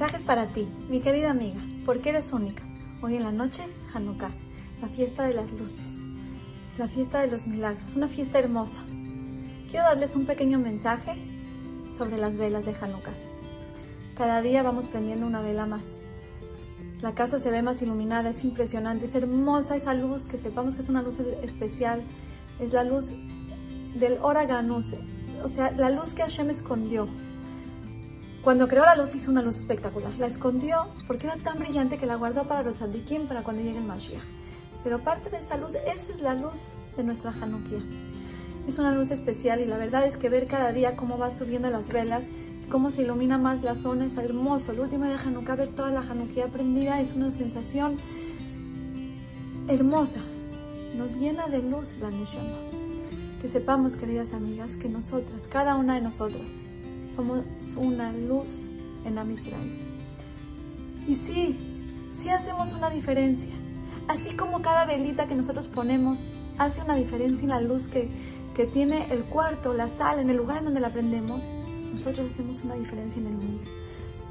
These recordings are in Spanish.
mensajes para ti, mi querida amiga, porque eres única. Hoy en la noche, Hanukkah, la fiesta de las luces, la fiesta de los milagros, una fiesta hermosa. Quiero darles un pequeño mensaje sobre las velas de Hanukkah. Cada día vamos prendiendo una vela más. La casa se ve más iluminada, es impresionante, es hermosa esa luz, que sepamos que es una luz especial, es la luz del Oraganus, o sea, la luz que Hashem escondió. Cuando creó la luz hizo una luz espectacular, la escondió porque era tan brillante que la guardó para los tzadikim, para cuando llegue el Mashiach. Pero aparte de esa luz, esa es la luz de nuestra Hanukkah. Es una luz especial y la verdad es que ver cada día cómo va subiendo las velas, cómo se ilumina más la zona es hermoso. El último de Hanukkah, ver toda la Hanukkah prendida es una sensación hermosa. Nos llena de luz la Neshama. Que sepamos, queridas amigas, que nosotras, cada una de nosotras, somos una luz en la Y sí, sí hacemos una diferencia. Así como cada velita que nosotros ponemos hace una diferencia en la luz que, que tiene el cuarto, la sala, en el lugar en donde la prendemos, nosotros hacemos una diferencia en el mundo.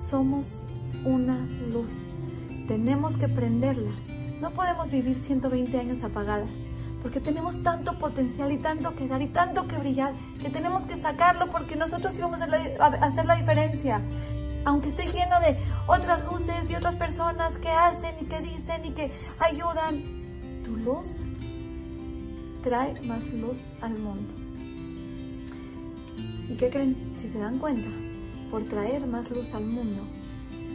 Somos una luz. Tenemos que prenderla. No podemos vivir 120 años apagadas porque tenemos tanto potencial y tanto que dar y tanto que brillar, que tenemos que sacarlo porque nosotros íbamos a hacer la diferencia. Aunque esté lleno de otras luces y otras personas que hacen y que dicen y que ayudan, tu luz trae más luz al mundo. ¿Y qué creen? Si se dan cuenta, por traer más luz al mundo,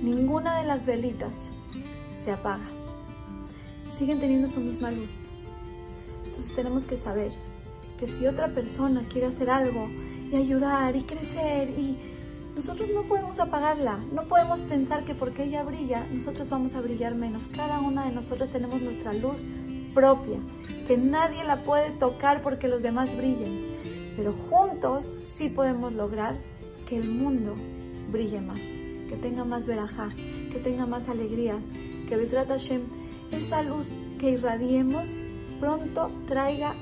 ninguna de las velitas se apaga. Siguen teniendo su misma luz tenemos que saber que si otra persona quiere hacer algo y ayudar y crecer y nosotros no podemos apagarla, no podemos pensar que porque ella brilla, nosotros vamos a brillar menos. Cada una de nosotras tenemos nuestra luz propia, que nadie la puede tocar porque los demás brillen. Pero juntos sí podemos lograr que el mundo brille más, que tenga más verajá, que tenga más alegría, que Besrat Hashem, esa luz que irradiemos pronto traiga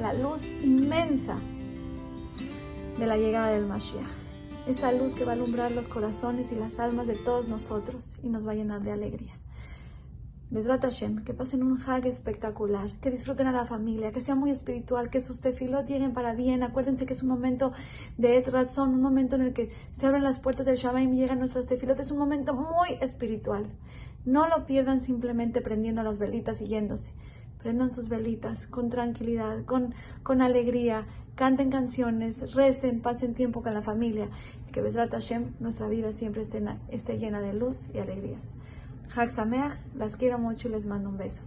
la luz inmensa de la llegada del Mashiach. Esa luz que va a alumbrar los corazones y las almas de todos nosotros y nos va a llenar de alegría. Besrat Hashem, que pasen un hag espectacular, que disfruten a la familia, que sea muy espiritual, que sus tefilot lleguen para bien. Acuérdense que es un momento de Et un momento en el que se abren las puertas del Shabbat y llegan nuestras tefilot. Es un momento muy espiritual. No lo pierdan simplemente prendiendo las velitas y yéndose prendan sus velitas con tranquilidad, con, con alegría, canten canciones, recen, pasen tiempo con la familia. Que Besrat Hashem, nuestra vida siempre esté, esté llena de luz y alegrías. Hag Sameach, las quiero mucho y les mando un beso.